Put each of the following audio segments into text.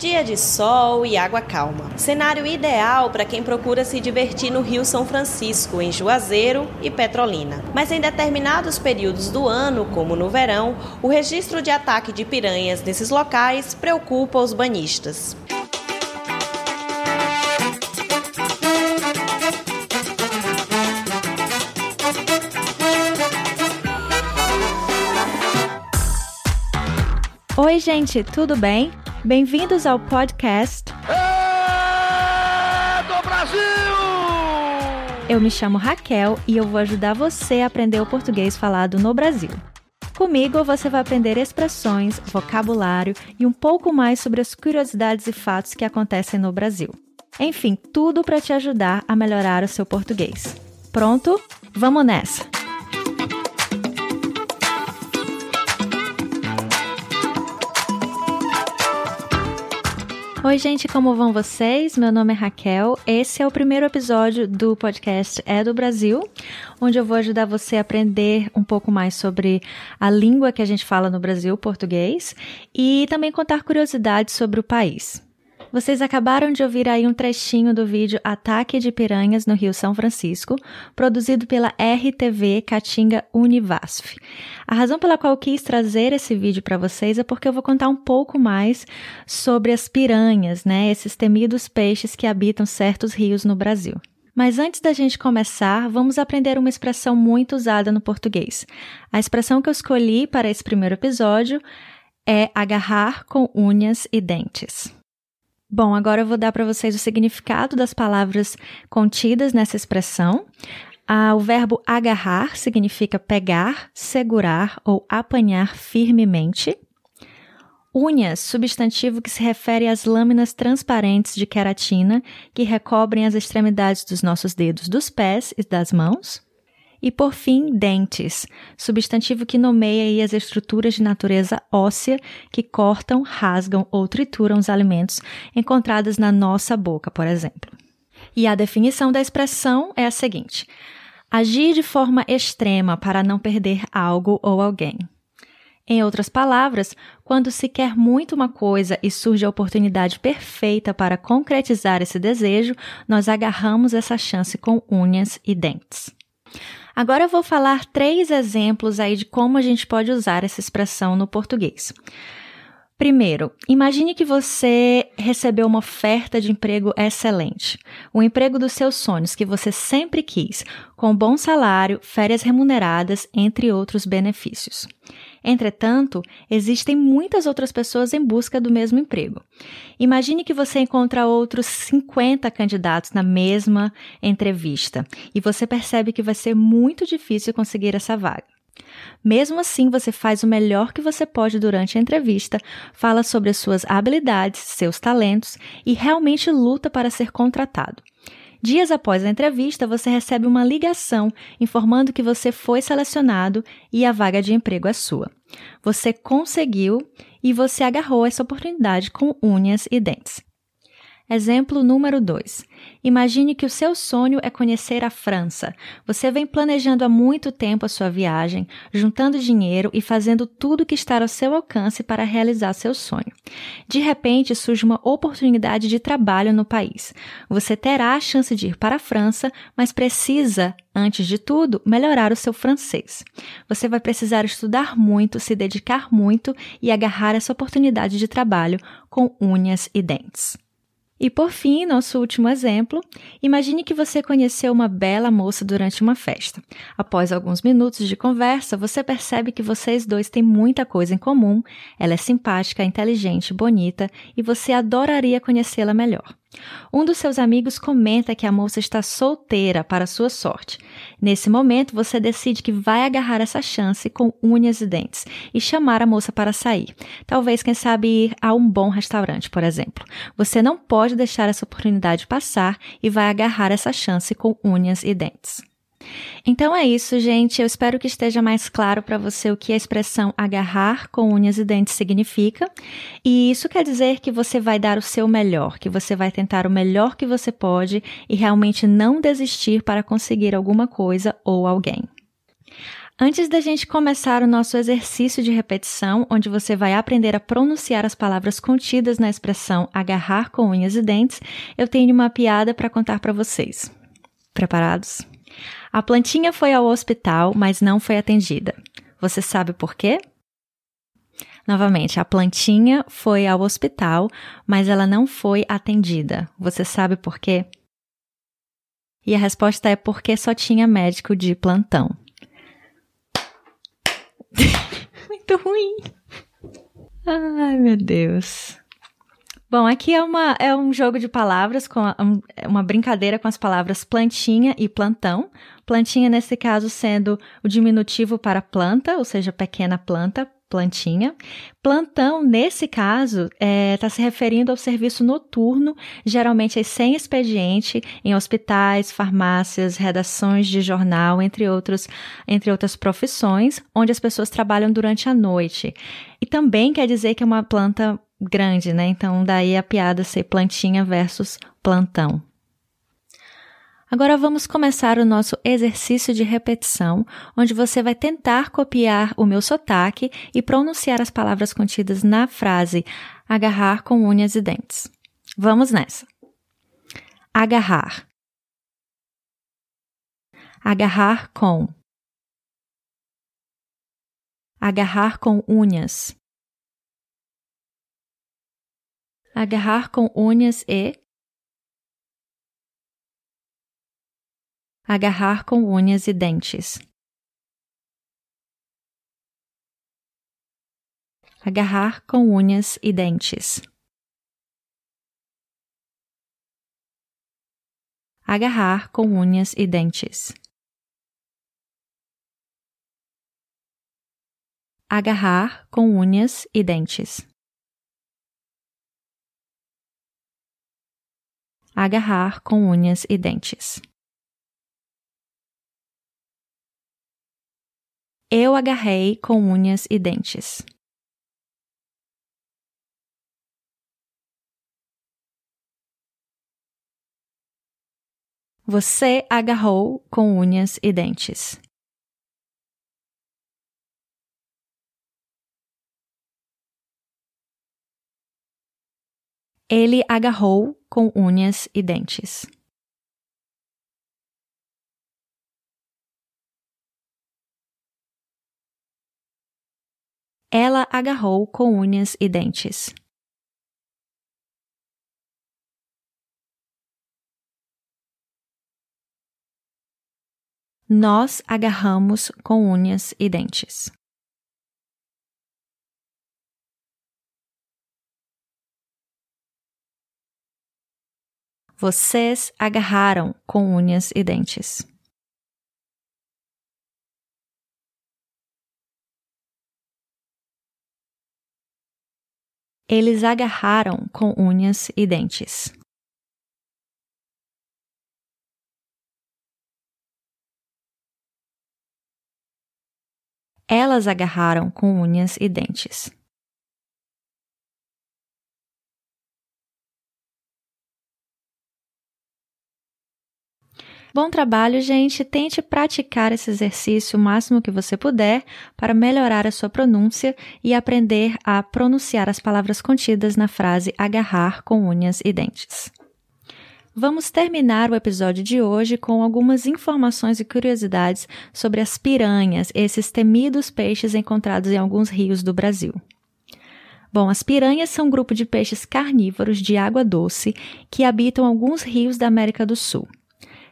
Dia de sol e água calma. Cenário ideal para quem procura se divertir no Rio São Francisco, em Juazeiro e Petrolina. Mas em determinados períodos do ano, como no verão, o registro de ataque de piranhas nesses locais preocupa os banhistas. Oi, gente, tudo bem? Bem-vindos ao podcast É do Brasil! Eu me chamo Raquel e eu vou ajudar você a aprender o português falado no Brasil. Comigo você vai aprender expressões, vocabulário e um pouco mais sobre as curiosidades e fatos que acontecem no Brasil. Enfim, tudo para te ajudar a melhorar o seu português. Pronto? Vamos nessa! Oi, gente, como vão vocês? Meu nome é Raquel. Esse é o primeiro episódio do podcast É do Brasil, onde eu vou ajudar você a aprender um pouco mais sobre a língua que a gente fala no Brasil, português, e também contar curiosidades sobre o país. Vocês acabaram de ouvir aí um trechinho do vídeo Ataque de Piranhas no Rio São Francisco, produzido pela RTV Catinga Univasf. A razão pela qual eu quis trazer esse vídeo para vocês é porque eu vou contar um pouco mais sobre as piranhas, né? Esses temidos peixes que habitam certos rios no Brasil. Mas antes da gente começar, vamos aprender uma expressão muito usada no português. A expressão que eu escolhi para esse primeiro episódio é agarrar com unhas e dentes. Bom, agora eu vou dar para vocês o significado das palavras contidas nessa expressão. Ah, o verbo agarrar significa pegar, segurar ou apanhar firmemente. Unhas, substantivo que se refere às lâminas transparentes de queratina que recobrem as extremidades dos nossos dedos dos pés e das mãos. E por fim, dentes, substantivo que nomeia as estruturas de natureza óssea que cortam, rasgam ou trituram os alimentos encontrados na nossa boca, por exemplo. E a definição da expressão é a seguinte: agir de forma extrema para não perder algo ou alguém. Em outras palavras, quando se quer muito uma coisa e surge a oportunidade perfeita para concretizar esse desejo, nós agarramos essa chance com unhas e dentes. Agora eu vou falar três exemplos aí de como a gente pode usar essa expressão no português. Primeiro, imagine que você recebeu uma oferta de emprego excelente, o emprego dos seus sonhos que você sempre quis, com bom salário, férias remuneradas, entre outros benefícios. Entretanto, existem muitas outras pessoas em busca do mesmo emprego. Imagine que você encontra outros 50 candidatos na mesma entrevista e você percebe que vai ser muito difícil conseguir essa vaga. Mesmo assim, você faz o melhor que você pode durante a entrevista, fala sobre as suas habilidades, seus talentos e realmente luta para ser contratado. Dias após a entrevista, você recebe uma ligação informando que você foi selecionado e a vaga de emprego é sua. Você conseguiu e você agarrou essa oportunidade com unhas e dentes. Exemplo número 2. Imagine que o seu sonho é conhecer a França. Você vem planejando há muito tempo a sua viagem, juntando dinheiro e fazendo tudo que está ao seu alcance para realizar seu sonho. De repente surge uma oportunidade de trabalho no país. Você terá a chance de ir para a França, mas precisa, antes de tudo, melhorar o seu francês. Você vai precisar estudar muito, se dedicar muito e agarrar essa oportunidade de trabalho com unhas e dentes. E por fim, nosso último exemplo, imagine que você conheceu uma bela moça durante uma festa. Após alguns minutos de conversa, você percebe que vocês dois têm muita coisa em comum, ela é simpática, inteligente, bonita e você adoraria conhecê-la melhor. Um dos seus amigos comenta que a moça está solteira para sua sorte. Nesse momento, você decide que vai agarrar essa chance com unhas e dentes e chamar a moça para sair. Talvez, quem sabe, ir a um bom restaurante, por exemplo. Você não pode deixar essa oportunidade passar e vai agarrar essa chance com unhas e dentes. Então é isso, gente. Eu espero que esteja mais claro para você o que a expressão agarrar com unhas e dentes significa. E isso quer dizer que você vai dar o seu melhor, que você vai tentar o melhor que você pode e realmente não desistir para conseguir alguma coisa ou alguém. Antes da gente começar o nosso exercício de repetição, onde você vai aprender a pronunciar as palavras contidas na expressão agarrar com unhas e dentes, eu tenho uma piada para contar para vocês. Preparados? A plantinha foi ao hospital, mas não foi atendida. Você sabe por quê? Novamente, a plantinha foi ao hospital, mas ela não foi atendida. Você sabe por quê? E a resposta é porque só tinha médico de plantão. Muito ruim. Ai, meu Deus. Bom, aqui é, uma, é um jogo de palavras, com a, um, é uma brincadeira com as palavras plantinha e plantão. Plantinha, nesse caso, sendo o diminutivo para planta, ou seja, pequena planta, plantinha. Plantão, nesse caso, está é, tá se referindo ao serviço noturno, geralmente é sem expediente, em hospitais, farmácias, redações de jornal, entre, outros, entre outras profissões, onde as pessoas trabalham durante a noite. E também quer dizer que é uma planta grande, né? Então, daí a piada ser plantinha versus plantão. Agora vamos começar o nosso exercício de repetição, onde você vai tentar copiar o meu sotaque e pronunciar as palavras contidas na frase agarrar com unhas e dentes. Vamos nessa. Agarrar. Agarrar com. Agarrar com unhas. Agarrar com unhas e agarrar com unhas e dentes. Agarrar com unhas e dentes. Agarrar com unhas e dentes. Agarrar com unhas e dentes. Agarrar com unhas e dentes. Eu agarrei com unhas e dentes. Você agarrou com unhas e dentes. Ele agarrou com unhas e dentes. Ela agarrou com unhas e dentes. Nós agarramos com unhas e dentes. Vocês agarraram com unhas e dentes. Eles agarraram com unhas e dentes. Elas agarraram com unhas e dentes. Bom trabalho, gente. Tente praticar esse exercício o máximo que você puder para melhorar a sua pronúncia e aprender a pronunciar as palavras contidas na frase agarrar com unhas e dentes. Vamos terminar o episódio de hoje com algumas informações e curiosidades sobre as piranhas, esses temidos peixes encontrados em alguns rios do Brasil. Bom, as piranhas são um grupo de peixes carnívoros de água doce que habitam alguns rios da América do Sul.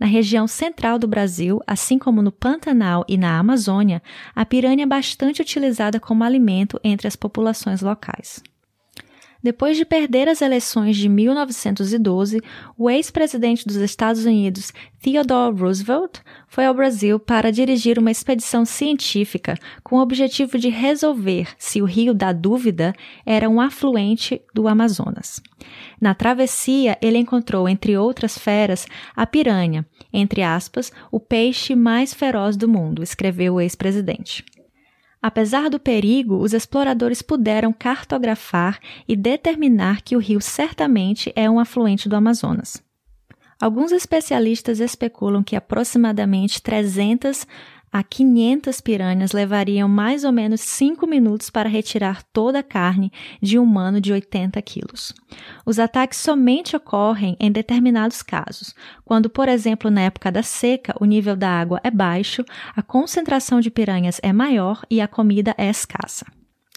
Na região central do Brasil, assim como no Pantanal e na Amazônia, a piranha é bastante utilizada como alimento entre as populações locais. Depois de perder as eleições de 1912, o ex-presidente dos Estados Unidos, Theodore Roosevelt, foi ao Brasil para dirigir uma expedição científica com o objetivo de resolver se o Rio da Dúvida era um afluente do Amazonas. Na travessia, ele encontrou, entre outras feras, a piranha, entre aspas, o peixe mais feroz do mundo, escreveu o ex-presidente. Apesar do perigo, os exploradores puderam cartografar e determinar que o rio certamente é um afluente do Amazonas. Alguns especialistas especulam que aproximadamente 300 a 500 piranhas levariam mais ou menos 5 minutos para retirar toda a carne de um humano de 80 quilos. Os ataques somente ocorrem em determinados casos, quando, por exemplo, na época da seca, o nível da água é baixo, a concentração de piranhas é maior e a comida é escassa.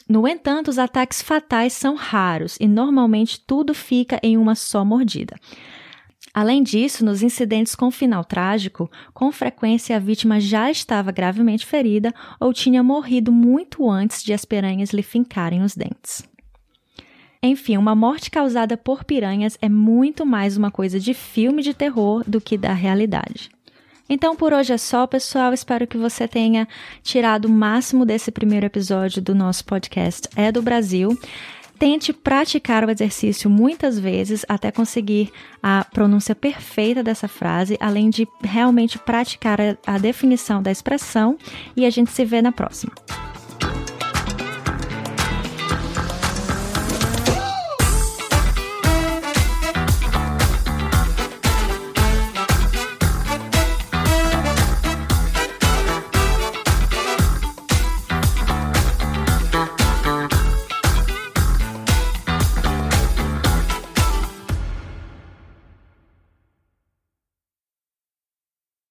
No entanto, os ataques fatais são raros e normalmente tudo fica em uma só mordida. Além disso, nos incidentes com final trágico, com frequência a vítima já estava gravemente ferida ou tinha morrido muito antes de as piranhas lhe fincarem os dentes. Enfim, uma morte causada por piranhas é muito mais uma coisa de filme de terror do que da realidade. Então por hoje é só, pessoal. Espero que você tenha tirado o máximo desse primeiro episódio do nosso podcast É do Brasil. Tente praticar o exercício muitas vezes até conseguir a pronúncia perfeita dessa frase, além de realmente praticar a, definição da expressão. E a gente se vê na próxima.